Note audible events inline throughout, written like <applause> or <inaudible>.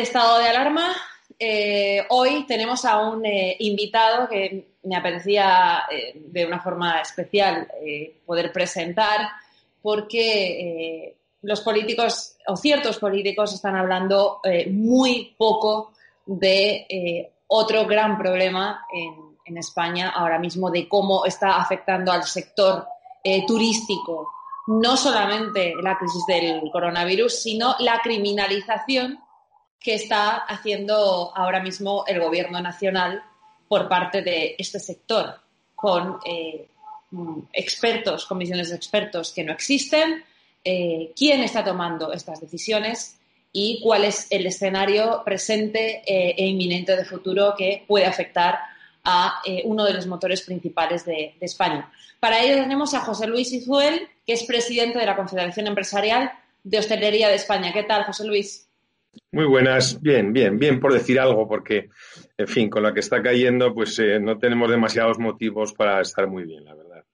Estado de Alarma. Eh, hoy tenemos a un eh, invitado que me apetecía eh, de una forma especial poder presentar porque los políticos o ciertos políticos están hablando muy poco de otro gran problema en, en, España ahora mismo de cómo está afectando al sector turístico no solamente la crisis del coronavirus, sino la criminalización que está haciendo ahora mismo el Gobierno nacional por parte de este sector, con eh, expertos, comisiones de expertos que no existen, eh, quién está tomando estas decisiones y cuál es el escenario presente eh, e inminente de futuro que puede afectar a uno de los motores principales de, de, España. Para ello tenemos a José Luis Izuel, que es presidente de la Confederación Empresarial de Hostelería de España. ¿Qué tal, José Luis? Muy buenas, bien, bien, bien por decir algo, porque, en fin, con la que está cayendo, pues eh, no tenemos demasiados motivos para estar muy bien, la verdad.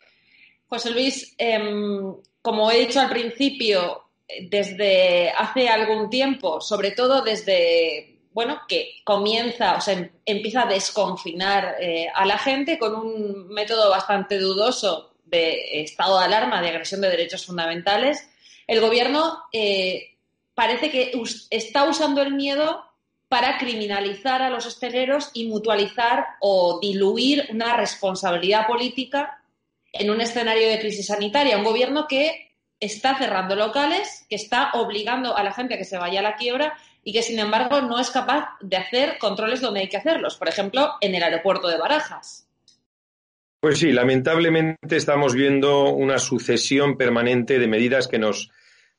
José Luis, em, como he dicho al principio, desde hace algún tiempo, sobre todo desde, bueno, que comienza, o sea, em, empieza a desconfinar eh, a la gente con un método bastante dudoso de estado de alarma, de agresión de derechos fundamentales, el gobierno eh, parece que está usando el miedo para criminalizar a los hosteleros y mutualizar o diluir una responsabilidad política en un escenario de crisis sanitaria. Un gobierno que está cerrando locales, que está obligando a la gente a que se vaya a la quiebra y que, sin embargo, no es capaz de hacer controles donde hay que hacerlos, por ejemplo, en el aeropuerto de Barajas. Pues sí, lamentablemente estamos viendo una sucesión permanente de medidas que nos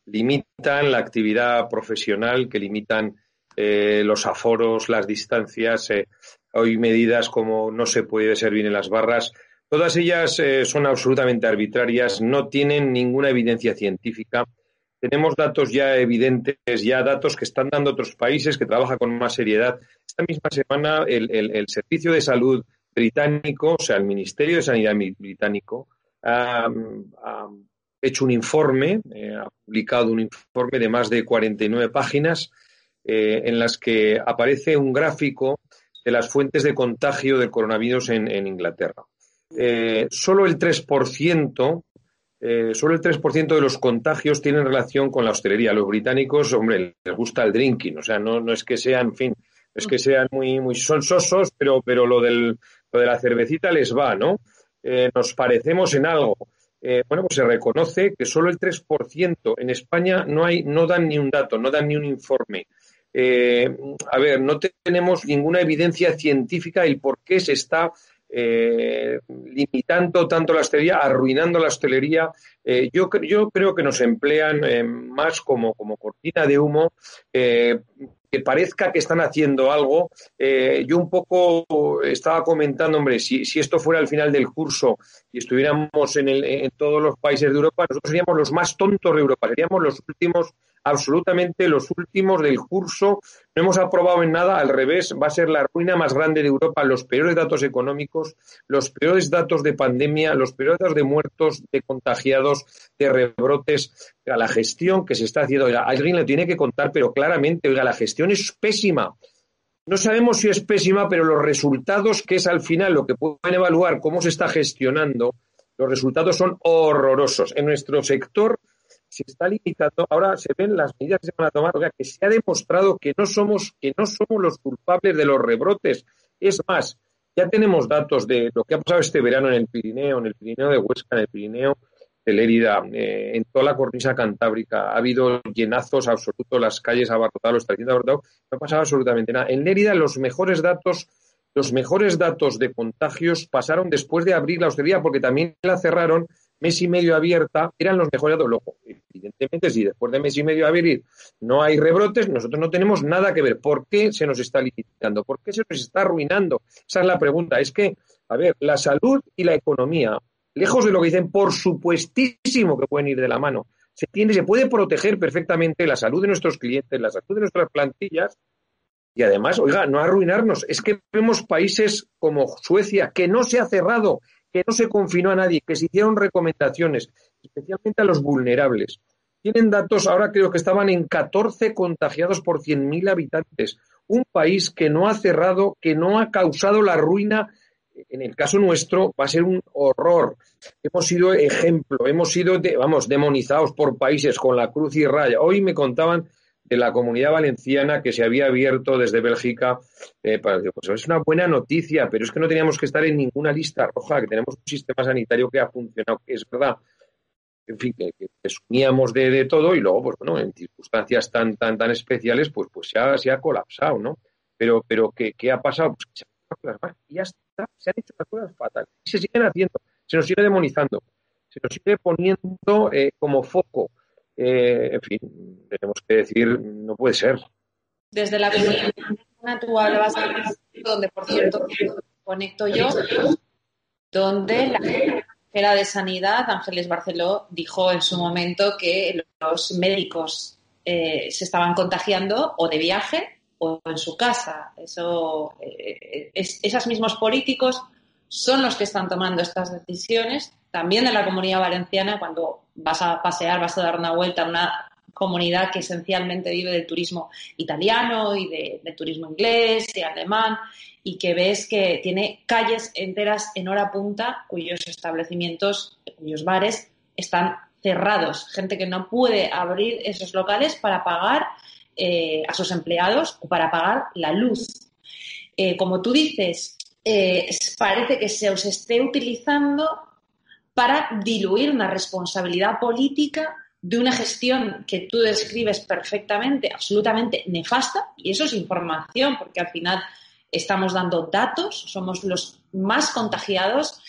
limitan la actividad profesional, que limitan eh, los aforos, las distancias. Eh, hay medidas como no se puede servir en las barras. Todas ellas eh, son absolutamente arbitrarias, no tienen ninguna evidencia científica. Tenemos datos ya evidentes, ya datos que están dando otros países que trabajan con más seriedad. Esta misma semana el, Servicio de Salud británico, o sea, el Ministerio de Sanidad británico, hecho un informe, eh, ha publicado un informe de más de 49 páginas eh, en las que aparece un gráfico de las fuentes de contagio del coronavirus en, Inglaterra. Eh, solo el 3%, solo el 3% de los contagios tienen relación con la hostelería. Los británicos, hombre, les gusta el drinking, o sea, no, no es que sean, en fin, es que sean muy, muy sonsosos, pero, pero lo, del, lo de la cervecita les va, ¿no? nos parecemos en algo. Eh, bueno, pues se reconoce que solo el 3% en España no hay, no dan ni un dato, no dan ni un informe. Eh, a ver, no tenemos ninguna evidencia científica del por qué se está eh, limitando tanto la hostelería, arruinando la hostelería. yo, yo creo que nos emplean más como, como cortina de humo que parezca que están haciendo algo. Eh, yo un poco estaba comentando, hombre, si, si, esto fuera el final del curso y estuviéramos en, el, en todos los países de Europa, nosotros seríamos los más tontos de Europa, seríamos los últimos absolutamente los últimos del curso. No hemos aprobado en nada, al revés, va a ser la ruina más grande de Europa, los peores datos económicos, los peores datos de pandemia, los peores datos de muertos, de contagiados, de rebrotes. A la gestión que se está haciendo, oiga, alguien le tiene que contar, pero claramente, oiga, la gestión es pésima. No sabemos si es pésima, pero los resultados, que es al final lo que pueden evaluar cómo se está gestionando, los resultados son horrorosos. En nuestro sector se está limitando, ahora se ven las medidas que se van a tomar, o sea, que se ha demostrado que no somos, que no somos los culpables de los rebrotes. Es más, ya tenemos datos de lo que ha pasado este verano en el Pirineo, en el Pirineo de Huesca, en el Pirineo de Lérida, eh, en toda la cornisa cantábrica. Ha habido llenazos absolutos, las calles abarrotadas, los estacionamientos abarrotados. No ha pasado absolutamente nada. En Lérida los mejores datos los mejores datos de contagios pasaron después de abrir la hostelería, porque también la cerraron mes y medio abierta, eran los mejores datos. Luego, evidentemente, si después de mes y medio abrir no hay rebrotes, nosotros no tenemos nada que ver. ¿Por qué se nos está limitando? ¿Por qué se nos está arruinando? Esa es la pregunta. Es que, a ver, la salud y la economía, lejos de lo que dicen, por supuestísimo que pueden ir de la mano. Se, tiene, se puede proteger perfectamente la salud de nuestros clientes, la salud de nuestras plantillas y además, oiga, no arruinarnos. Es que vemos países como Suecia que no se ha cerrado, que no se confinó a nadie, que se hicieron recomendaciones, especialmente a los vulnerables. tienen datos, ahora creo que estaban en 14 contagiados por 100.000 habitantes. Un país que no ha cerrado, que no ha causado la ruina en el caso nuestro va a ser un horror. Hemos sido ejemplo, hemos sido, vamos, demonizados por países con la cruz y raya. Hoy me contaban de la comunidad valenciana que se había abierto desde Bélgica. Eh, para, pues es una buena noticia, pero es que no teníamos que estar en ninguna lista roja, que tenemos un sistema sanitario que ha funcionado, que es verdad. En fin, que, que de, todo y luego, pues bueno, en circunstancias tan, tan, tan especiales, pues, pues se ha, se ha colapsado, ¿no? Pero, pero ¿qué, qué ha pasado? Pues se y ya está, se han hecho las cosas fatales y se siguen haciendo, se nos sigue demonizando, se nos sigue poniendo eh, como foco. Eh, en fin, tenemos que decir, no puede ser. Desde la comunidad tú hablabas donde, por cierto, conecto yo, donde la jefa de Sanidad, Ángeles Barceló, dijo en su momento que los médicos eh, se estaban contagiando o de viaje o en su casa. Eso, eh, es, esos mismos políticos son los que están tomando estas decisiones. También de la comunidad valenciana, cuando vas a pasear, vas a dar una vuelta a una comunidad que esencialmente vive del turismo italiano y de, turismo inglés y alemán y que ves que tiene calles enteras en hora punta cuyos establecimientos, cuyos bares están cerrados. Gente que no puede abrir esos locales para pagar eh, a sus empleados o para pagar la luz. Eh, como tú dices, eh, parece que se os esté utilizando para diluir una responsabilidad política de una gestión que tú describes perfectamente, absolutamente nefasta, y eso es información, porque al final estamos dando datos, somos los más contagiados,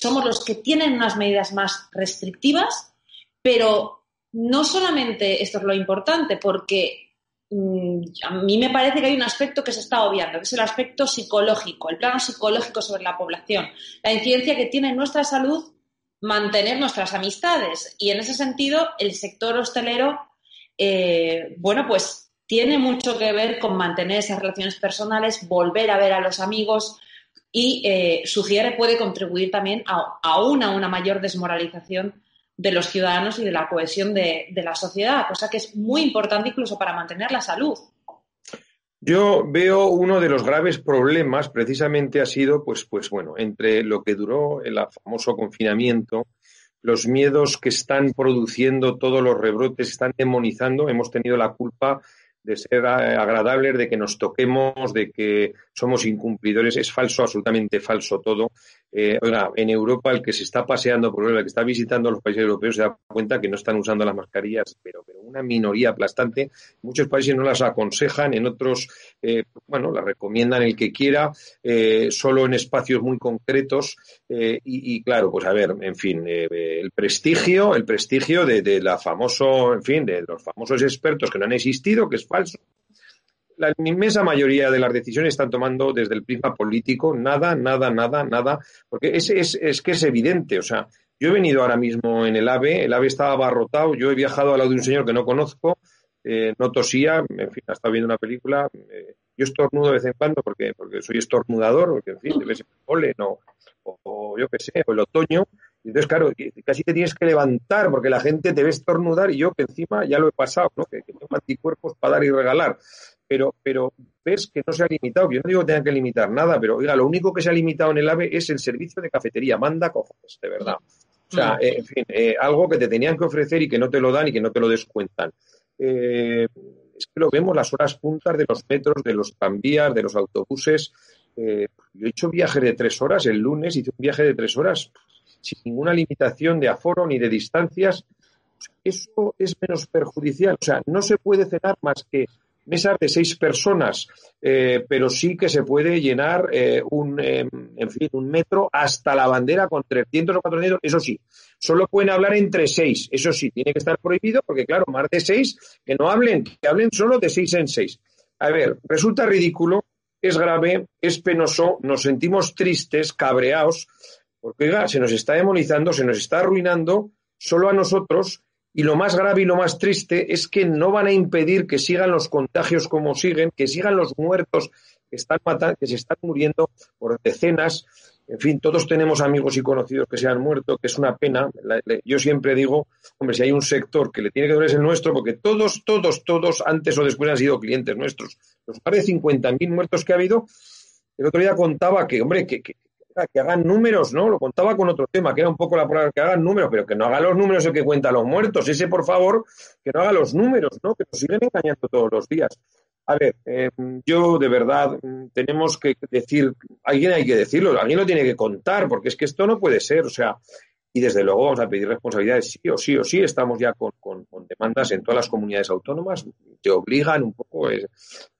somos los que tienen unas medidas más restrictivas, pero no solamente esto es lo importante, porque a mí me parece que hay un aspecto que se está obviando, que es el aspecto psicológico, el plano psicológico sobre la población, la incidencia que tiene en nuestra salud mantener nuestras amistades. Y en ese sentido, el sector hostelero, eh, bueno, pues tiene mucho que ver con mantener esas relaciones personales, volver a ver a los amigos y eh, sugiere puede contribuir también aún a una mayor desmoralización de los ciudadanos y de la cohesión de, la sociedad, cosa que es muy importante incluso para mantener la salud. Yo veo uno de los graves problemas, precisamente ha sido, pues, pues bueno, entre lo que duró el famoso confinamiento, los miedos que están produciendo todos los rebrotes, están demonizando, hemos tenido la culpa de ser agradables, de que nos toquemos, de que somos incumplidores. Es falso, absolutamente falso todo. Eh, en Europa el que se está paseando por Europa, el que está visitando los países europeos se da cuenta que no están usando las mascarillas, pero, pero una minoría aplastante. Muchos países no las aconsejan, en otros, eh, bueno, las recomiendan el que quiera, eh, solo en espacios muy concretos. Y, claro, pues a ver, en fin, el prestigio, el prestigio de, de la famoso, en fin, de los famosos expertos que no han existido, que es falso la inmensa mayoría de las decisiones están tomando desde el prisma político, nada, nada, nada, nada, porque es, es, es que es evidente, o sea, yo he venido ahora mismo en el AVE, el AVE estaba abarrotado, yo he viajado al lado de un señor que no conozco, eh, no tosía, en fin, ha estado viendo una película, eh, yo estornudo de vez en cuando porque, porque soy estornudador, porque en fin, debe ser polen o, o, yo qué sé, o el otoño, y entonces, claro, casi te tienes que levantar porque la gente te ve estornudar y yo que encima ya lo he pasado, ¿no? que, que tengo anticuerpos para dar y regalar pero, pero ves que no se ha limitado. Yo no digo que tengan que limitar nada, pero oiga, lo único que se ha limitado en el AVE es el servicio de cafetería. Manda cojones, de verdad. O sea, eh, en fin, eh, algo que te tenían que ofrecer y que no te lo dan y que no te lo descuentan. Eh, es que lo vemos las horas puntas de los metros, de los tranvías, de los autobuses. yo he hecho viajes de tres horas el lunes, hice un viaje de tres horas sin ninguna limitación de aforo ni de distancias. Eso es menos perjudicial. O sea, no se puede cenar más que mesas de seis personas, eh, pero sí que se puede llenar eh, un, em, en fin, un metro hasta la bandera con 300 o 400, eso sí. Solo pueden hablar entre seis, eso sí, tiene que estar prohibido porque, claro, más de seis, que no hablen, que hablen solo de seis en seis. A ver, resulta ridículo, es grave, es penoso, nos sentimos tristes, cabreados, porque, oiga, se nos está demonizando, se nos está arruinando solo a nosotros y lo más grave y lo más triste es que no van a impedir que sigan los contagios como siguen, que sigan los muertos que están matando, que se están muriendo por decenas. En fin, todos tenemos amigos y conocidos que se han muerto, que es una pena. Yo siempre digo, hombre, si hay un sector que le tiene que doler es el nuestro, porque todos, todos, todos, antes o después han sido clientes nuestros. Los más de 50.000 muertos que ha habido, el otro día contaba que, hombre, que, que, que hagan números, ¿no? Lo contaba con otro tema, que era un poco la palabra que hagan números, pero que no haga los números el que cuenta los muertos. Ese, por favor, que no haga los números, ¿no? Que nos siguen engañando todos los días. A ver, eh, yo de verdad mm, tenemos que decir, alguien hay que decirlo, alguien lo tiene que contar, porque es que esto no puede ser, o sea, y desde luego vamos a pedir responsabilidades sí o sí o sí. Estamos ya con, demandas en todas las comunidades autónomas. Te obligan un poco, pues,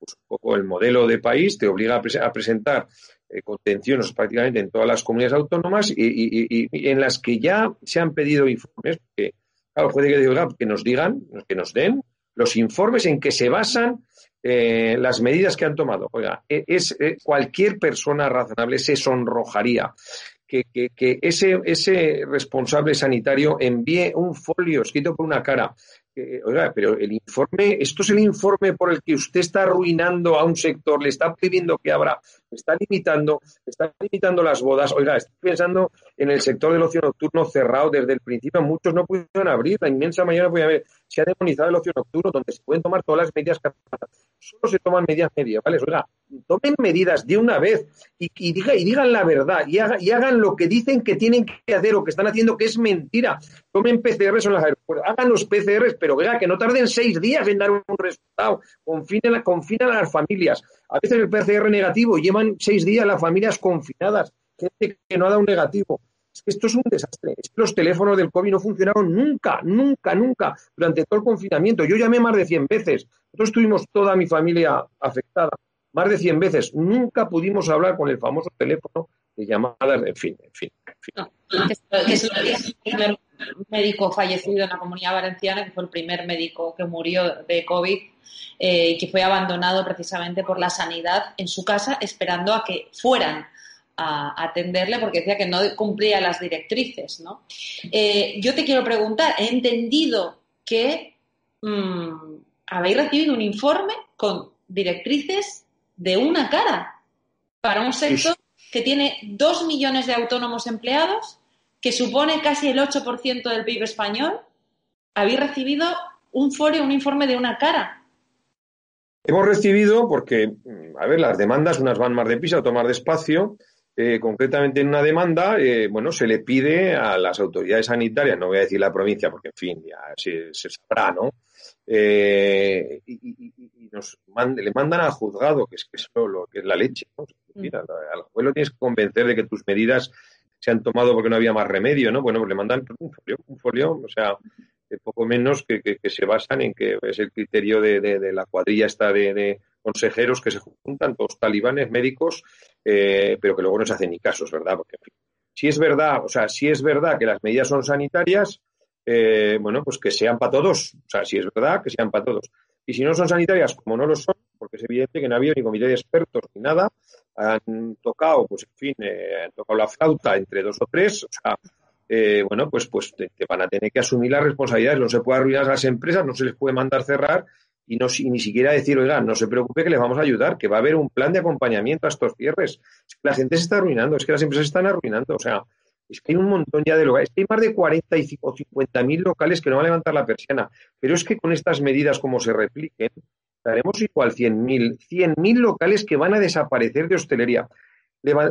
un poco el modelo de país, te obliga a, presentar eh, contenciones prácticamente en todas las comunidades autónomas y, en las que ya se han pedido informes, que claro, puede que, que nos digan, que nos den los informes en que se basan eh, las medidas que han tomado. Oiga, e, es, eh, cualquier persona razonable se sonrojaría que, que, ese, ese responsable sanitario envíe un folio escrito por una cara oiga, pero el informe, esto es el informe por el que usted está arruinando a un sector, le está pidiendo que abra, está limitando, está limitando las bodas. Oiga, estoy pensando en el sector del ocio nocturno cerrado desde el principio, muchos no pudieron abrir, la inmensa mayoría no podían Se ha demonizado el ocio nocturno, donde se pueden tomar todas las medidas que Solo se toman medidas medievales. Oiga, tomen medidas de una vez y, y, y digan la verdad y, y, hagan lo que dicen que tienen que hacer o que están haciendo que es mentira. Tomen PCRs en las aeropuertos, hagan los PCRs, pero vea que no tarden seis días en dar un resultado. Confinen, a las familias. A veces el PCR negativo llevan seis días las familias confinadas, gente que no ha dado un negativo. Es que esto es un desastre. Es que los teléfonos del COVID no funcionaron nunca, nunca, nunca durante todo el confinamiento. Yo llamé más de 100 veces. Nosotros tuvimos toda mi familia afectada más de 100 veces. Nunca pudimos hablar con el famoso teléfono de llamadas, en fin, en fin. es el médico fallecido en la comunidad valenciana, que fue el primer médico que murió de COVID eh, y que fue abandonado precisamente por la sanidad en su casa esperando a que fueran a atenderle porque decía que no cumplía las directrices. ¿no? Eh, yo te quiero preguntar, he entendido que mm, habéis recibido un informe con directrices de una cara para un sector que tiene dos millones de autónomos empleados, que supone casi el 8% del PIB español. Habéis recibido un folio, un informe de una cara. Hemos recibido, porque, mm, a ver, las demandas, unas van más deprisa, otras más despacio. Eh, concretamente en una demanda, eh, bueno, se le pide a las autoridades sanitarias, no voy a decir la provincia, porque en fin, ya se, sabrá, ¿no? Eh, y, nos le mandan al juzgado, que es, que es lo, que es la leche. ¿no? Mira, al juez lo tienes que convencer de que tus medidas se han tomado porque no había más remedio, ¿no? Bueno, pues le mandan un folio, un folio, o sea, poco menos que, que, se basan en que es el criterio de, de, la cuadrilla esta de, consejeros que se juntan, todos talibanes, médicos, eh, pero que luego no se hacen ni casos, ¿verdad? Porque, si es verdad, o sea, si es verdad que las medidas son sanitarias, eh, bueno, pues que sean para todos. O sea, si es verdad, que sean para todos. Y si no son sanitarias, como no lo son, porque es evidente que no ha habido ni comité de expertos ni nada, han tocado, pues en fin, eh, han tocado la flauta entre dos o tres, o sea, eh, bueno, pues, pues te, van a tener que asumir las responsabilidades, no se puede arruinar a las empresas, no se les puede mandar cerrar y no ni siquiera decir, oiga, no se preocupe que les vamos a ayudar, que va a haber un plan de acompañamiento a estos cierres. Es que la gente se está arruinando, es que las empresas se están arruinando, o sea, es que hay un montón ya de locales, es que hay más de 40 o 50 mil locales que no van a levantar la persiana, pero es que con estas medidas como se repliquen, daremos igual 100.000 100.000 locales que van a desaparecer de hostelería.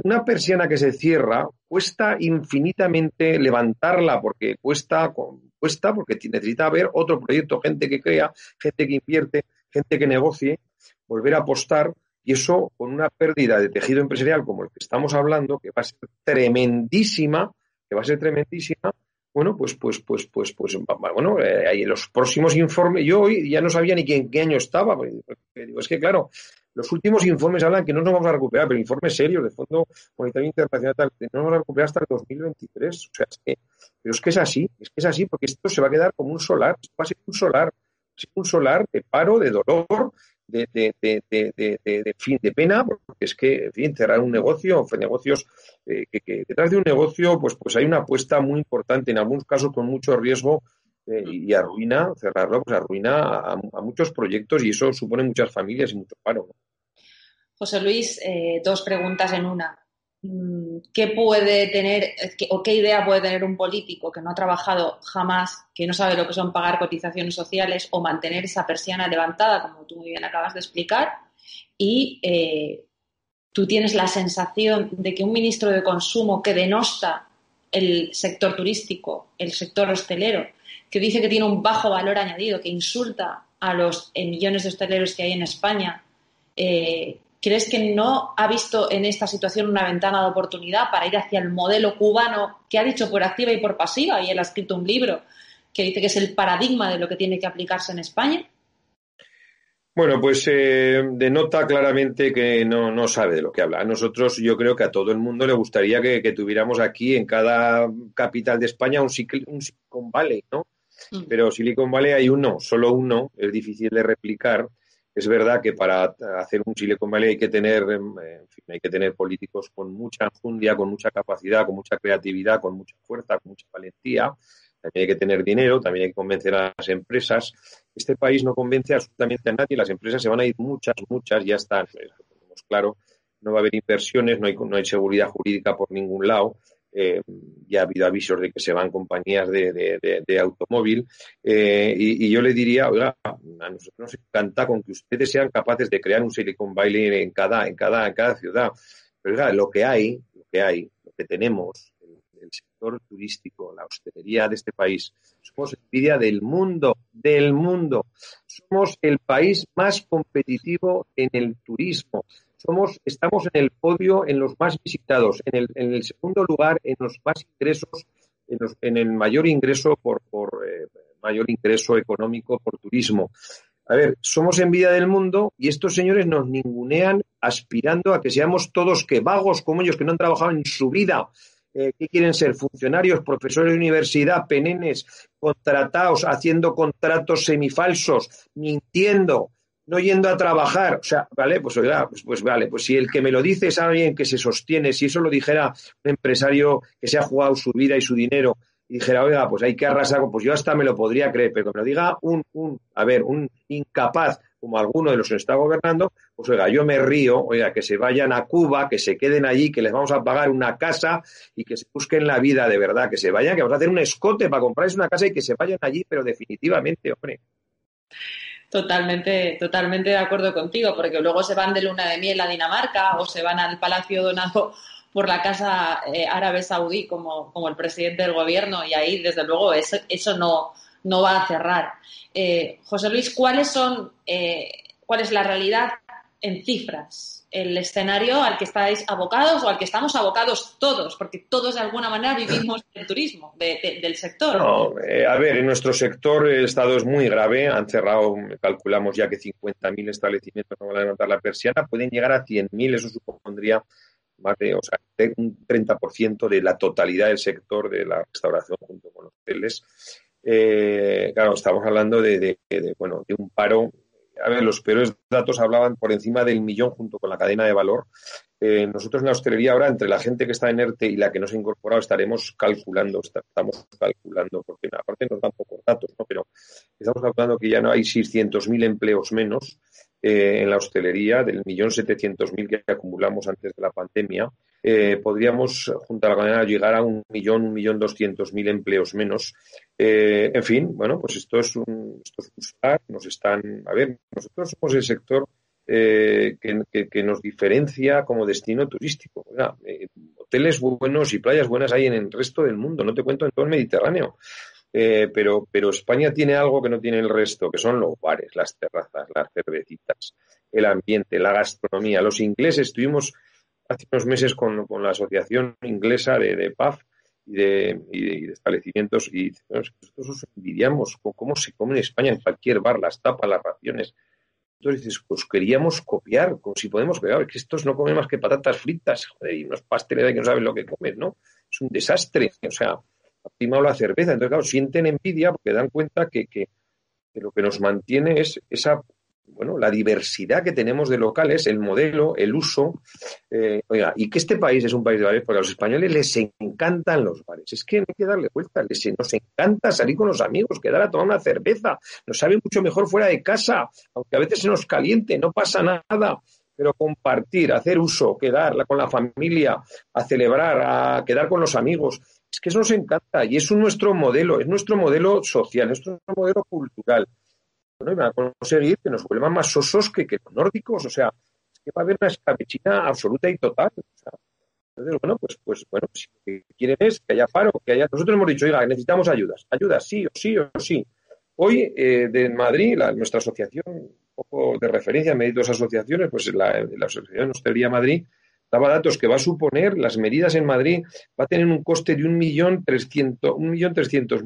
Una persiana que se cierra cuesta infinitamente levantarla porque cuesta, cuesta porque necesita haber otro proyecto, gente que crea, gente que invierte, gente que negocie, volver a apostar y eso con una pérdida de tejido empresarial como el que estamos hablando, que va a ser tremendísima, que va a ser tremendísima, bueno, pues, pues, pues, pues, pues, bueno, eh, en los próximos informes, yo hoy ya no sabía ni en qué año estaba, digo, es que claro, los últimos informes hablan que no nos vamos a recuperar, pero informes serios de Fondo Monetario Internacional, no nos vamos a recuperar hasta el 2023, o sea, es que, pero es que es así, es que es así, porque esto se va a quedar como un solar, va a ser un solar, un solar de paro, de dolor, de, de, de, de, fin, de pena, porque es que, en fin, cerrar un negocio, negocios, eh, que, detrás de un negocio, pues, pues hay una apuesta muy importante, en algunos casos con mucho riesgo, eh, y arruina, cerrarlo, pues arruina a, muchos proyectos y eso supone muchas familias y mucho paro. José Luis, eh, dos preguntas en una. Mm, qué puede tener o qué idea puede tener un político que no ha trabajado jamás, que no sabe lo que son pagar cotizaciones sociales o mantener esa persiana levantada, como tú muy bien acabas de explicar, y eh, tú tienes la sensación de que un ministro de consumo que denosta el sector turístico, el sector hostelero, que dice que tiene un bajo valor añadido, que insulta a los eh, millones de hosteleros que hay en España, eh, ¿crees que no ha visto en esta situación una ventana de oportunidad para ir hacia el modelo cubano que ha dicho por activa y por pasiva? Y él ha escrito un libro que dice que es el paradigma de lo que tiene que aplicarse en España. Bueno, pues eh, denota claramente que no, no, sabe de lo que habla. A nosotros, yo creo que a todo el mundo le gustaría que, tuviéramos aquí en cada capital de España un, un Silicon Valley, ¿no? Mm. Pero Silicon Valley hay uno, solo uno, es difícil de replicar. Es verdad que para hacer un Silicon Valley hay que tener, en fin, hay que tener políticos con mucha enjundia, con mucha capacidad, con mucha creatividad, con mucha fuerza, con mucha valentía. También hay que tener dinero, también hay que convencer a las empresas este país no convence absolutamente a nadie, las empresas se van a ir muchas, muchas, ya están, tenemos claro, no va a haber inversiones, no hay, no hay seguridad jurídica por ningún lado. Eh, ya ha habido avisos de que se van compañías de, automóvil eh, y, yo le diría, oiga, a nosotros nos encanta con que ustedes sean capaces de crear un Silicon Valley en cada, en cada, en cada ciudad. Pero oiga, lo que hay, lo que hay, lo que tenemos, el sector turístico, la hostelería de este país. Somos envidia del mundo, del mundo. Somos el país más competitivo en el turismo. Somos, estamos en el podio en los más visitados, en el, en el segundo lugar en los más ingresos, en, el mayor ingreso por, eh, mayor ingreso económico por turismo. A ver, somos envidia del mundo y estos señores nos ningunean aspirando a que seamos todos que vagos como ellos, que no han trabajado en su vida, eh, ¿qué quieren ser? Funcionarios, profesores de universidad, penenes, contratados, haciendo contratos semifalsos, mintiendo, no yendo a trabajar. O sea, vale, pues oiga, pues, pues, vale, pues si el que me lo dice es alguien que se sostiene, si eso lo dijera un empresario que se ha jugado su vida y su dinero y dijera, oiga, pues hay que arrasar, pues yo hasta me lo podría creer, pero que me lo diga un, un a ver, un incapaz como alguno de los que está gobernando, pues oiga, yo me río, oiga, que se vayan a Cuba, que se queden allí, que les vamos a pagar una casa y que se busquen la vida de verdad, que se vayan, que vamos a hacer un escote para comprarles una casa y que se vayan allí, pero definitivamente, hombre. Totalmente, totalmente de acuerdo contigo, porque luego se van de luna de miel a Dinamarca o se van al Palacio donado por la Casa eh, Árabe Saudí como, como el presidente del gobierno y ahí, desde luego, eso, eso no, no va a cerrar. Eh, José Luis, ¿cuáles son, eh, ¿cuál es la realidad en cifras? El escenario al que estáis abocados o al que estamos abocados todos, porque todos de alguna manera vivimos del turismo, del sector. No, eh, a ver, en nuestro sector el estado es muy grave. Han cerrado, calculamos ya que 50.000 establecimientos no van a levantar la persiana, pueden llegar a 100.000, eso supondría más de, o sea, un 30% de la totalidad del sector de la restauración junto con los hoteles. Eh, claro, estamos hablando de, bueno, de un paro. A ver, los peores datos hablaban por encima del millón junto con la cadena de valor. Eh, nosotros en la hostelería ahora, entre la gente que está en ERTE y la que no se ha incorporado, estaremos calculando, estamos calculando, porque aparte nos dan pocos datos, ¿no? pero estamos calculando que ya no hay 600.000 empleos menos eh, en la hostelería, del millón setecientos mil que acumulamos antes de la pandemia, eh, podríamos, junto a la cadena, llegar a un millón, un millón doscientos mil empleos menos. Eh, en fin, bueno, pues esto es un, esto es nos están, a ver, nosotros somos el sector que, que, nos diferencia como destino turístico. hoteles buenos y playas buenas hay en el resto del mundo, no te cuento en todo el Mediterráneo. Eh, pero, pero España tiene algo que no tiene el resto, que son los bares, las terrazas, las cervecitas, el ambiente, la gastronomía. Los ingleses estuvimos hace unos meses con, con la Asociación Inglesa de, de PAF y de, y de, establecimientos y nosotros os envidiamos con cómo se come en España en cualquier bar, las tapas, las raciones. Entonces dices, pues queríamos copiar, como si podemos pegar, que estos no comen más que patatas fritas, y unos pasteles que no saben lo que comen, ¿no? Es un desastre. O sea, ha primado la cerveza. Entonces, claro, sienten envidia porque dan cuenta que, que, lo que nos mantiene es esa, bueno, la diversidad que tenemos de locales, el modelo, el uso. Eh, oiga, y que este país es un país de bares porque a los españoles les encantan los bares. Es que no hay que darle vuelta. Les, nos encanta salir con los amigos, quedar a tomar una cerveza. Nos sabe mucho mejor fuera de casa, aunque a veces se nos caliente, no pasa nada pero compartir, hacer uso, quedar con la familia, a celebrar, a quedar con los amigos, es que eso nos encanta y es nuestro modelo, es nuestro modelo social, es nuestro modelo cultural. Bueno, y van a conseguir que nos vuelvan más sosos que, que los nórdicos, o sea, es que va a haber una escabechina absoluta y total. entonces, bueno, pues, pues bueno, si lo que quieren es que haya paro, que haya. Nosotros hemos dicho, oiga, necesitamos ayudas, ayudas, sí o sí o sí. Hoy, eh, de Madrid, nuestra asociación, un poco de referencia en dos asociaciones, pues la, la Asociación Hostelería Madrid daba datos que va a suponer las medidas en Madrid, va a tener un coste de un millón trescientos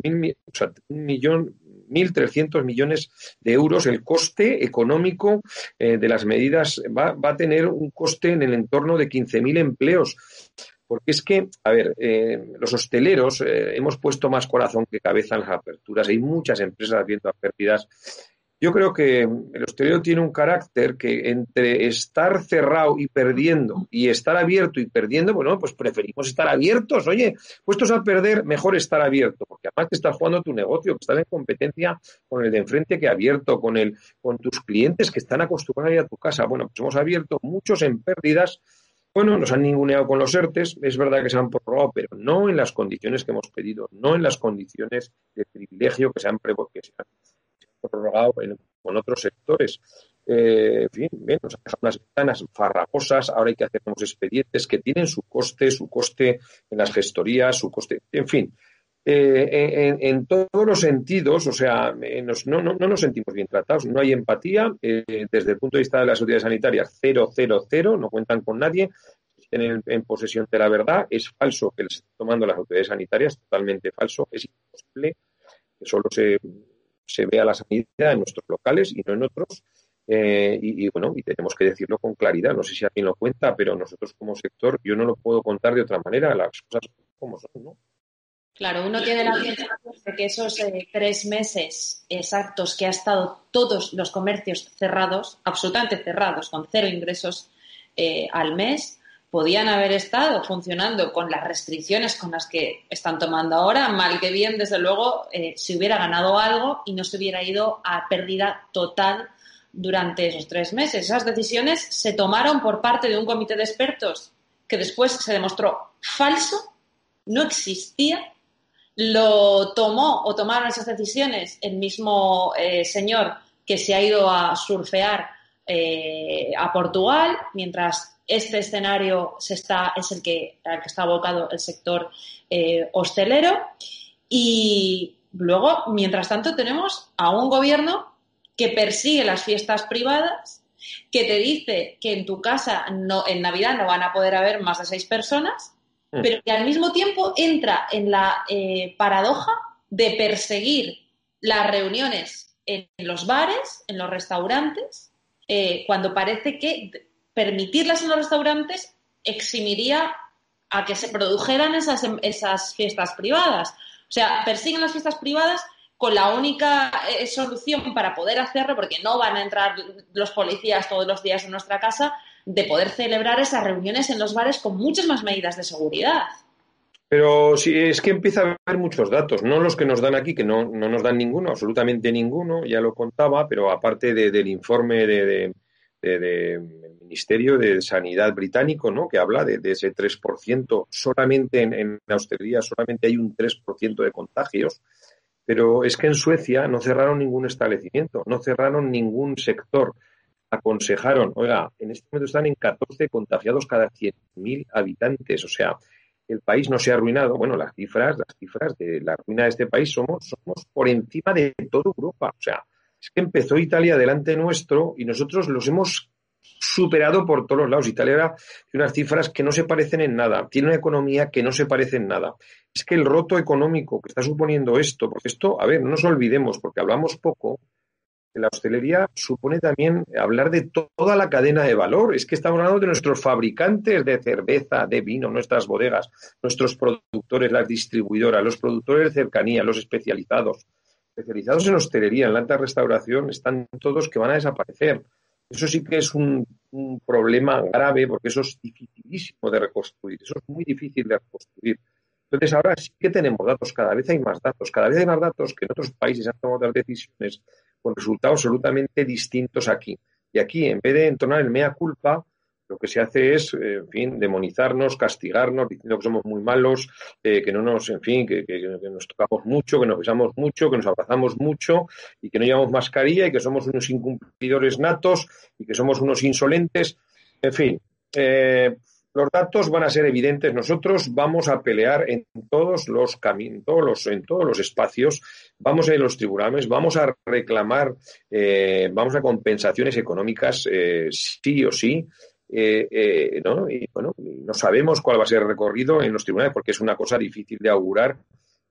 mil, o sea, un millón mil trescientos millones de euros. El coste económico eh, de las medidas va, va, a tener un coste en el entorno de quince mil empleos. Porque es que, a ver, eh, los hosteleros eh, hemos puesto más corazón que cabeza en las aperturas. Hay muchas empresas haciendo pérdidas. Yo creo que el hostelero tiene un carácter que entre estar cerrado y perdiendo y estar abierto y perdiendo, bueno, pues preferimos estar abiertos. Oye, puestos a perder, mejor estar abierto, porque además te estás jugando tu negocio, que estás en competencia con el de enfrente que abierto, con, el, con tus clientes que están acostumbrados a ir a tu casa. Bueno, pues hemos abierto muchos en pérdidas bueno, nos han ninguneado con los ERTES, es verdad que se han prorrogado, pero no en las condiciones que hemos pedido, no en las condiciones de privilegio que se han, prorrogado con otros sectores. Eh, en fin, bien, nos han dejado unas ventanas farragosas, ahora hay que hacer unos expedientes que tienen su coste, su coste en las gestorías, su coste, en fin. Eh, en, todos los sentidos, o sea, eh, no, nos sentimos bien tratados, no hay empatía. Eh, desde el punto de vista de las autoridades sanitarias, cero, cero, cero, no cuentan con nadie. En, en posesión de la verdad, es falso que les estén tomando las autoridades sanitarias, totalmente falso, es imposible que solo se, se vea la sanidad en nuestros locales y no en otros. y, y, bueno, y tenemos que decirlo con claridad. No sé si alguien lo cuenta, pero nosotros como sector, yo no lo puedo contar de otra manera, las cosas como son, ¿no? Claro, uno tiene la sensación de que esos eh, tres meses exactos que ha estado todos los comercios cerrados, absolutamente cerrados, con cero ingresos eh, al mes, podían haber estado funcionando con las restricciones con las que están tomando ahora, mal que bien, desde luego, eh, se hubiera ganado algo y no se hubiera ido a pérdida total durante esos tres meses. Esas decisiones se tomaron por parte de un comité de expertos que después se demostró falso, no existía lo tomó o tomaron esas decisiones el mismo eh, señor que se ha ido a surfear eh, a Portugal, mientras este escenario se está, es el que, al que está abocado el sector eh, hostelero. Y luego, mientras tanto, tenemos a un gobierno que persigue las fiestas privadas, que te dice que en tu casa no, en Navidad no van a poder haber más de seis personas Mm. pero que al mismo tiempo entra en la eh, paradoja de perseguir las reuniones en los bares, en los restaurantes, eh, cuando parece que permitirlas en los restaurantes eximiría a que se produjeran esas, esas fiestas privadas. O sea, persiguen las fiestas privadas con la única eh, solución para poder hacerlo, porque no van a entrar los policías todos los días en nuestra casa, de poder celebrar esas reuniones en los bares con muchas más medidas de seguridad. Pero sí, es que empieza a haber muchos datos, no los que nos dan aquí, que no, nos dan ninguno, absolutamente ninguno, ya lo contaba, pero aparte del informe del Ministerio de Sanidad británico, ¿no? que habla de, ese 3%, solamente en, en hostelería solamente hay un 3% de contagios, pero es que en Suecia no cerraron ningún establecimiento, no cerraron ningún sector aconsejaron, oiga, en este momento están en 14 contagiados cada 100.000 habitantes, o sea, el país no se ha arruinado. Bueno, las cifras, las cifras de la ruina de este país somos, somos por encima de toda Europa. O sea, es que empezó Italia delante nuestro y nosotros los hemos superado por todos los lados. Italia tiene unas cifras que no se parecen en nada, tiene una economía que no se parece en nada. Es que el roto económico que está suponiendo esto, porque esto, a ver, no nos olvidemos, porque hablamos poco, la hostelería supone también hablar de toda la cadena de valor. Es que estamos hablando de nuestros fabricantes de cerveza, de vino, nuestras bodegas, nuestros productores, las distribuidoras, los productores de cercanía, los especializados. Especializados en hostelería, en la alta restauración, están todos que van a desaparecer. Eso sí que es un, problema grave porque eso es dificilísimo de reconstruir. Eso es muy difícil de reconstruir. Entonces, ahora sí que tenemos datos, cada vez hay más datos, cada vez hay más datos que en otros países han tomado otras decisiones con resultados absolutamente distintos aquí. Y aquí, en vez de entonar el mea culpa, lo que se hace es, eh, en fin, demonizarnos, castigarnos, diciendo que somos muy malos, eh, que no nos, en fin, que, nos tocamos mucho, que nos besamos mucho, que nos abrazamos mucho y que no llevamos mascarilla y que somos unos incumplidores natos y que somos unos insolentes. En fin, eh, los datos van a ser evidentes. Nosotros vamos a pelear en todos los caminos, en todos los espacios. Vamos a ir a los tribunales, vamos a reclamar, vamos a compensaciones económicas, sí o sí. Eh, eh, ¿no? Y bueno, no sabemos cuál va a ser el recorrido en los tribunales porque es una cosa difícil de augurar,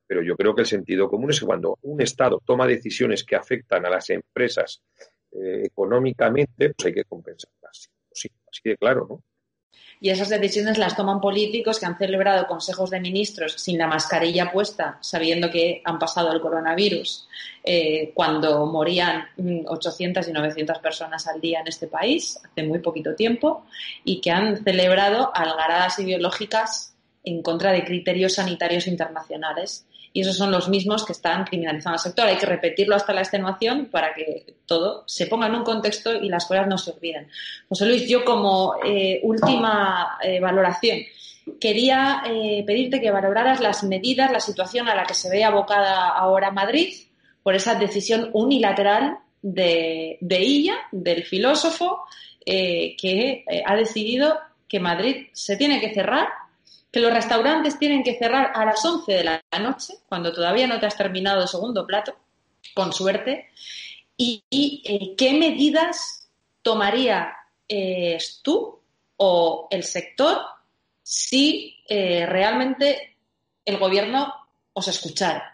pero yo creo que el sentido común es que cuando un Estado toma decisiones que afectan a las empresas eh, económicamente, pues hay que compensarlas. Sí, así de claro, ¿no? Y esas decisiones las toman políticos que han celebrado consejos de ministros sin la mascarilla puesta, sabiendo que han pasado el coronavirus, eh, cuando morían 800 mm, y 900 personas al día en este país, hace muy poquito tiempo, y que han celebrado algaradas ideológicas en contra de criterios sanitarios internacionales y esos son los mismos que están criminalizando al sector. Hay que repetirlo hasta la extenuación para que todo se ponga en un contexto y las cosas no se olviden. José Luis, yo como eh, última eh, valoración, quería eh, pedirte que valoraras las medidas, la situación a la que se ve abocada ahora Madrid por esa decisión unilateral de, de del filósofo, que ha decidido que Madrid se tiene que cerrar que los restaurantes tienen que cerrar a las 11 de la noche, cuando todavía no te has terminado el segundo plato, con suerte, y, eh, qué medidas tomarías eh, tú o el sector si eh, realmente el gobierno os escuchara.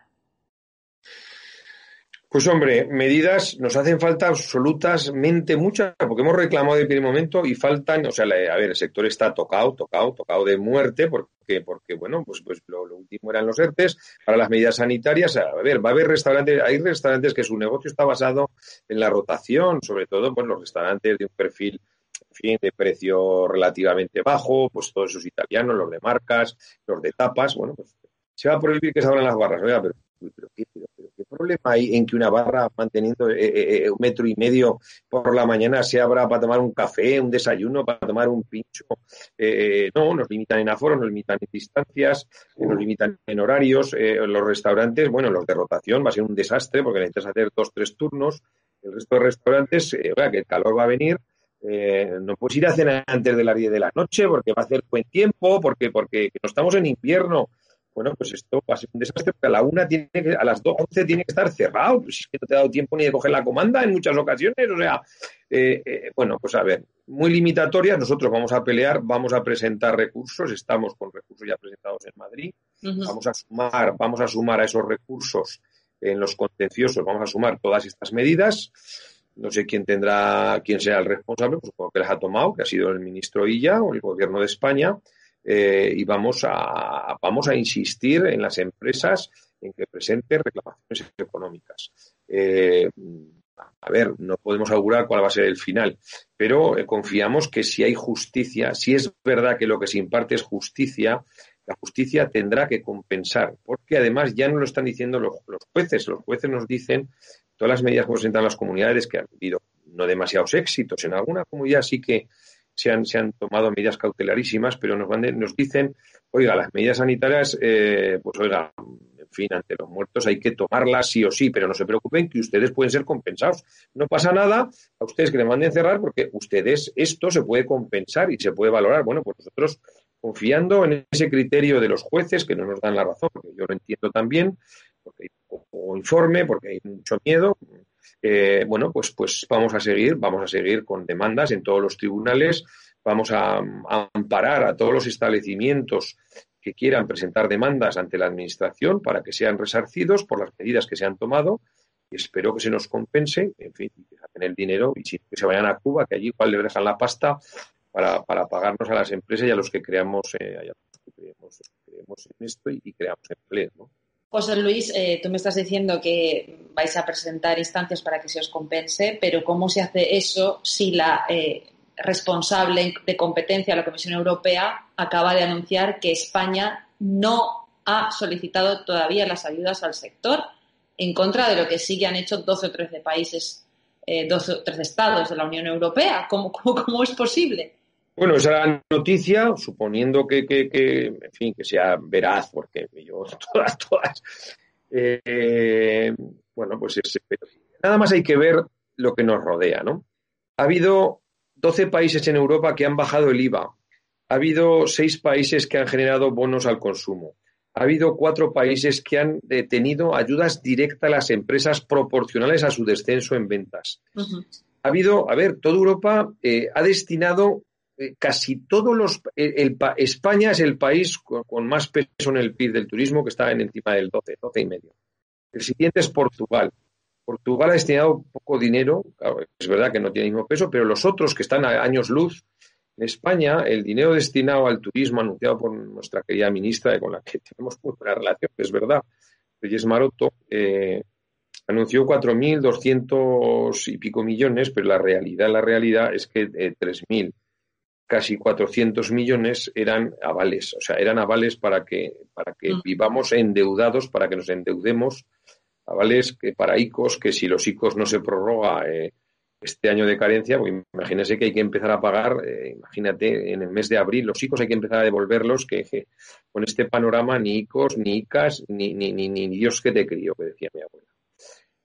Pues hombre, medidas nos hacen falta absolutamente muchas, porque hemos reclamado de primer momento y faltan, o sea, a ver, el sector está tocado, tocado, tocado de muerte, porque, porque bueno, pues, pues lo, último eran los ERTES, para las medidas sanitarias, a ver, va a haber restaurantes, hay restaurantes que su negocio está basado en la rotación, sobre todo, pues los restaurantes de un perfil en fin, de precio relativamente bajo, pues todos esos italianos, los de marcas, los de tapas, bueno, pues se va a prohibir que se abran las barras, oiga, pero pero ¿qué, problema hay en que una barra manteniendo eh, eh, eh, un metro y medio por la mañana se abra para tomar un café, un desayuno, para tomar un pincho? no, nos limitan en aforos, nos limitan en distancias, nos limitan en horarios. los restaurantes, bueno, los de rotación va a ser un desastre porque necesitas hacer dos, tres turnos. El resto de restaurantes, que el calor va a venir, no puedes ir a cenar antes de las 10 de la noche porque va a hacer buen tiempo, porque, porque no estamos en invierno bueno, pues esto va a ser un desastre, porque a la una tiene que, a las 11 tiene que estar cerrado, pues es que no te ha dado tiempo ni de coger la comanda en muchas ocasiones, o sea, eh, eh, bueno, pues a ver, muy limitatorias, nosotros vamos a pelear, vamos a presentar recursos, estamos con recursos ya presentados en Madrid, vamos a sumar, vamos a sumar a esos recursos en los contenciosos, vamos a sumar todas estas medidas, no sé quién tendrá, quién sea el responsable, pues supongo que las ha tomado, que ha sido el ministro Illa o el gobierno de España, eh, y vamos a, vamos a insistir en las empresas en que presenten reclamaciones económicas. Eh, a ver, no podemos augurar cuál va a ser el final, pero eh, confiamos que si hay justicia, si es verdad que lo que se imparte es justicia, la justicia tendrá que compensar, porque además ya no lo están diciendo los, jueces, los jueces nos dicen todas las medidas que presentan las comunidades que han habido no demasiados éxitos, en alguna comunidad sí que se han, se han tomado medidas cautelarísimas, pero nos, nos dicen, oiga, las medidas sanitarias, eh, pues oiga, en fin, ante los muertos hay que tomarlas sí o sí, pero no se preocupen que ustedes pueden ser compensados. No pasa nada a ustedes que le manden cerrar porque ustedes esto se puede compensar y se puede valorar. Bueno, pues nosotros confiando en ese criterio de los jueces que no nos dan la razón, porque yo lo entiendo también, porque hay poco informe, porque hay mucho miedo, eh, bueno, pues, pues vamos a seguir, vamos a seguir con demandas en todos los tribunales, vamos a, amparar a todos los establecimientos que quieran presentar demandas ante la Administración para que sean resarcidos por las medidas que se han tomado y espero que se nos compense, en fin, que saquen el dinero y que se vayan a Cuba, que allí igual le dejan la pasta para, para pagarnos a las empresas y a los que creamos, eh, creemos, en esto y, creamos empleo. ¿no? José Luis, eh, tú me estás diciendo que vais a presentar instancias para que se os compense, pero ¿cómo se hace eso si la eh, responsable de competencia, la Comisión Europea, acaba de anunciar que España no ha solicitado todavía las ayudas al sector en contra de lo que sí que han hecho 12 o 13 países eh, dos o tres estados de la Unión Europea. ¿Cómo, <laughs> cómo, es posible? Bueno, esa la noticia, suponiendo que, que, en fin, que sea veraz, porque yo <laughs> todas, todas, eh, bueno, pues es, nada más hay que ver lo que nos rodea, ¿no? Ha habido 12 países en Europa que han bajado el IVA. Ha habido seis países que han generado bonos al consumo. Ha habido cuatro países que han tenido ayudas directas a las empresas proporcionales a su descenso en ventas. Ha habido, a ver, toda Europa eh, ha destinado casi todos los. España es el país con, más peso en el PIB del turismo, que está en encima del 12, 12 y medio. El siguiente es Portugal. Portugal ha destinado poco dinero, es verdad que no tiene el mismo peso, pero los otros que están a años luz, en España, el dinero destinado al turismo anunciado por nuestra querida ministra, con la que <laughs> tenemos muy buena relación, es verdad, Reyes Maroto, eh, anunció 4.200 y pico millones, pero la realidad, la realidad es que 3.000, eh, casi 400 millones eran avales, o sea, eran avales para que, para que mm. vivamos endeudados, para que nos endeudemos avales que para ICOs, que si los ICOs no se prorroga eh, este año de carencia, pues imagínese que hay que empezar a pagar, eh, imagínate, en el mes de abril los ICOs hay que empezar a devolverlos, que, con este panorama ni ICOs, ni ICAs, ni, ni, ni, ni Dios que te crío, que decía mi abuela.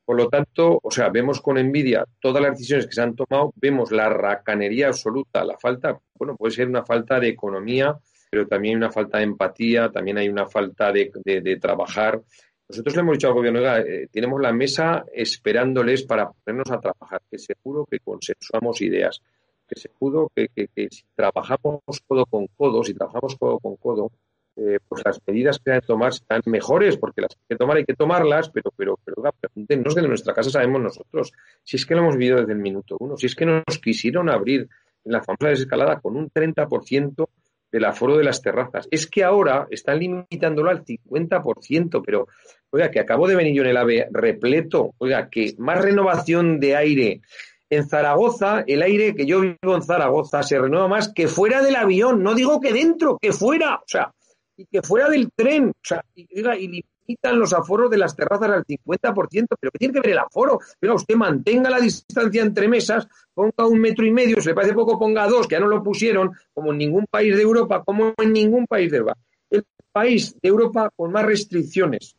Por lo tanto, o sea, vemos con envidia todas las decisiones que se han tomado, vemos la racanería absoluta, la falta, bueno, puede ser una falta de economía, pero también hay una falta de empatía, también hay una falta de, de trabajar. Nosotros le hemos dicho al gobierno, eh, tenemos la mesa esperándoles para ponernos a trabajar, que seguro que consensuamos ideas, que seguro que, que, si trabajamos codo con codo, si trabajamos codo con codo, eh, pues las medidas que hay que tomar serán mejores, porque las hay que tomar hay que tomarlas, pero, pero, pero pregúntenos que de nuestra casa sabemos nosotros, si es que lo hemos vivido desde el minuto uno, si es que nos quisieron abrir en la famosa desescalada con un 30% del aforo de las terrazas. Es que ahora están limitándolo al 50%, pero, oiga, que acabo de venir yo en el AVE repleto, oiga, que más renovación de aire. En Zaragoza, el aire que yo vivo en Zaragoza se renueva más que fuera del avión, no digo que dentro, que fuera, o sea, y que fuera del tren, o sea, y, y quitan los aforos de las terrazas al 50%, pero ¿qué tiene que ver el aforo? Pero usted mantenga la distancia entre mesas, ponga un metro y medio, si le parece poco, ponga dos, que ya no lo pusieron, como en ningún país de Europa, como en ningún país de Europa. El país de Europa con más restricciones,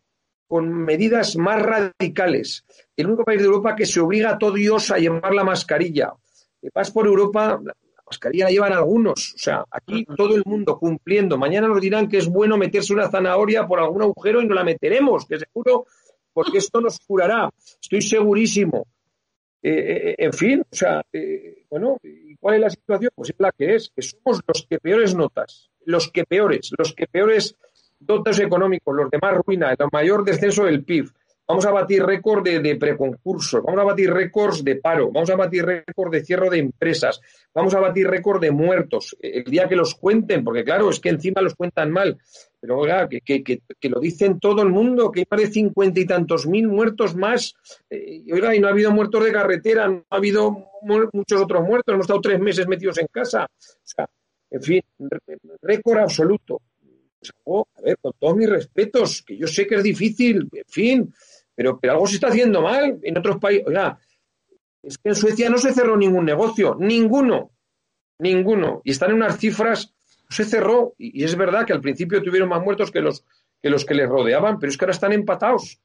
con medidas más radicales, el único país de Europa que se obliga a todo Dios a llevar la mascarilla. Vas por Europa, mascarilla la llevan algunos. O sea, aquí todo el mundo cumpliendo. Mañana nos dirán que es bueno meterse una zanahoria por algún agujero y no la meteremos, que seguro, porque esto nos curará. Estoy segurísimo. Eh, eh, en fin, o sea, eh, bueno, ¿cuál es la situación? Pues es la que es, que somos los que peores notas, los que peores, los que peores dotes económicos, los de más ruina, el mayor descenso del PIB, Vamos a batir récord de, de preconcursos, vamos a batir récords de paro, vamos a batir récord de cierre de empresas, vamos a batir récord de muertos. El día que los cuenten, porque claro, es que encima los cuentan mal, pero oiga, que, lo dicen todo el mundo, que hay más de cincuenta y tantos mil muertos más. Eh, oiga, y no ha habido muertos de carretera, no ha habido muchos otros muertos, hemos estado tres meses metidos en casa. O sea, en fin, récord absoluto. a ver, con todos mis respetos, que yo sé que es difícil, en fin, pero, pero algo se está haciendo mal en otros países. Es que en Suecia no se cerró ningún negocio, ninguno, ninguno. Y están en unas cifras, se cerró. Y, es verdad que al principio tuvieron más muertos que los, que los que les rodeaban, pero es que ahora están empatados.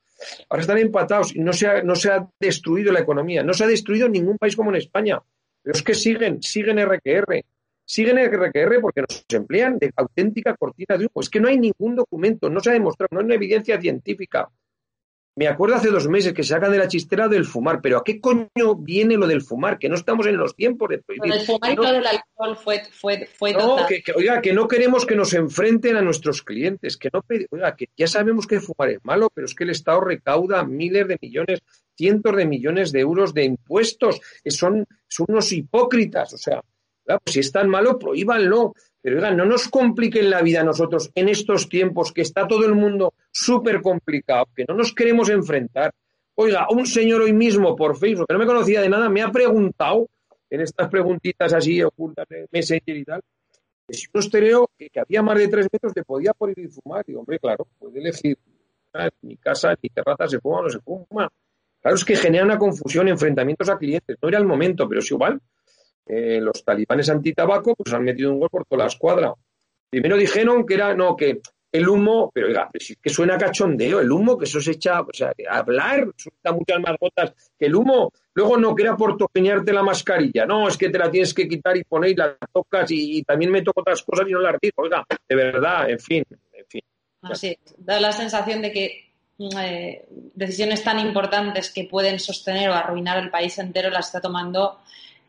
Ahora están empatados y no se, ha, no se ha destruido la economía. No se ha destruido ningún país como en España. Pero es que siguen, siguen RQR. Siguen RQR porque nos emplean de auténtica cortina de humo. Es que no hay ningún documento, no se ha demostrado, no hay una evidencia científica. Me acuerdo hace dos meses que se sacan de la chistera del fumar, pero ¿a qué coño viene lo del fumar? Que no estamos en los tiempos de prohibir. el fumar y lo del alcohol fue, fue, fue No, que, oiga, que no queremos que nos enfrenten a nuestros clientes, que no, oiga, que ya sabemos que fumar es malo, pero es que el Estado recauda miles de millones, cientos de millones de euros de impuestos, son, son unos hipócritas, o sea, pues si es tan malo, prohíbanlo. Pero oigan, no nos compliquen la vida a nosotros en estos tiempos que está todo el mundo súper complicado, que no nos queremos enfrentar. Oiga, un señor hoy mismo por Facebook, que no me conocía de nada, me ha preguntado en estas preguntitas así ocultas de Messenger y tal, que si un estereo que, había más de tres metros te podía y fumar. Digo, hombre, claro, puede elegir. Mi casa, mi terraza se fuma o no se fuma. Claro, es que genera una confusión, enfrentamientos a clientes. No era el momento, pero es igual. Eh, los talibanes antitabaco pues han metido un gol por toda la escuadra. Primero dijeron que era, no, que el humo, pero oiga, es que suena cachondeo, el humo, que eso se echa, o sea, hablar suelta muchas más gotas que el humo. Luego no, que era por toqueñarte la mascarilla, no, es que te la tienes que quitar y poner y la tocas y, también me toco otras cosas y no las digo, oiga, de verdad, en fin, en fin. Así, da la sensación de que eh, decisiones tan importantes que pueden sostener o arruinar el país entero las está tomando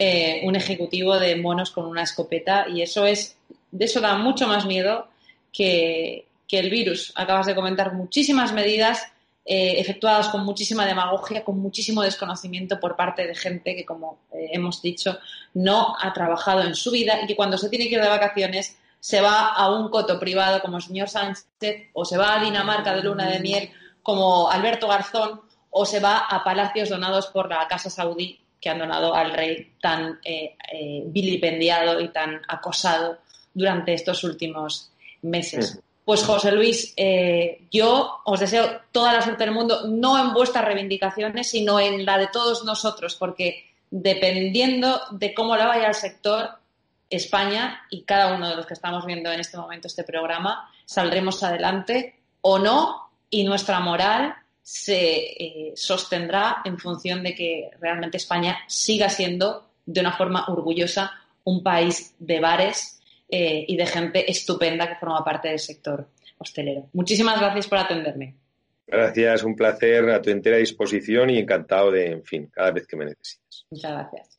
eh, un ejecutivo de monos con una escopeta y eso es, de eso da mucho más miedo que, el virus. Acabas de comentar muchísimas medidas eh, efectuadas con muchísima demagogia, con muchísimo desconocimiento por parte de gente que, como hemos dicho, no ha trabajado en su vida y que cuando se tiene que ir de vacaciones se va a un coto privado como el señor Sánchez o se va a Dinamarca de luna de miel como Alberto Garzón o se va a palacios donados por la Casa Saudí que han donado al rey tan eh, eh, vilipendiado y tan acosado durante estos últimos meses. Pues José Luis, eh, yo os deseo toda la suerte del mundo, no en vuestras reivindicaciones, sino en la de todos nosotros, porque dependiendo de cómo le vaya al sector, España y cada uno de los que estamos viendo en este momento este programa, saldremos adelante o no y nuestra moral se eh, sostendrá en función de que realmente España siga siendo de una forma orgullosa un país de bares eh, y de gente estupenda que forma parte del sector hostelero. Muchísimas gracias por atenderme. Gracias, un placer, a tu entera disposición y encantado de, en fin, cada vez que me necesites. Muchas gracias.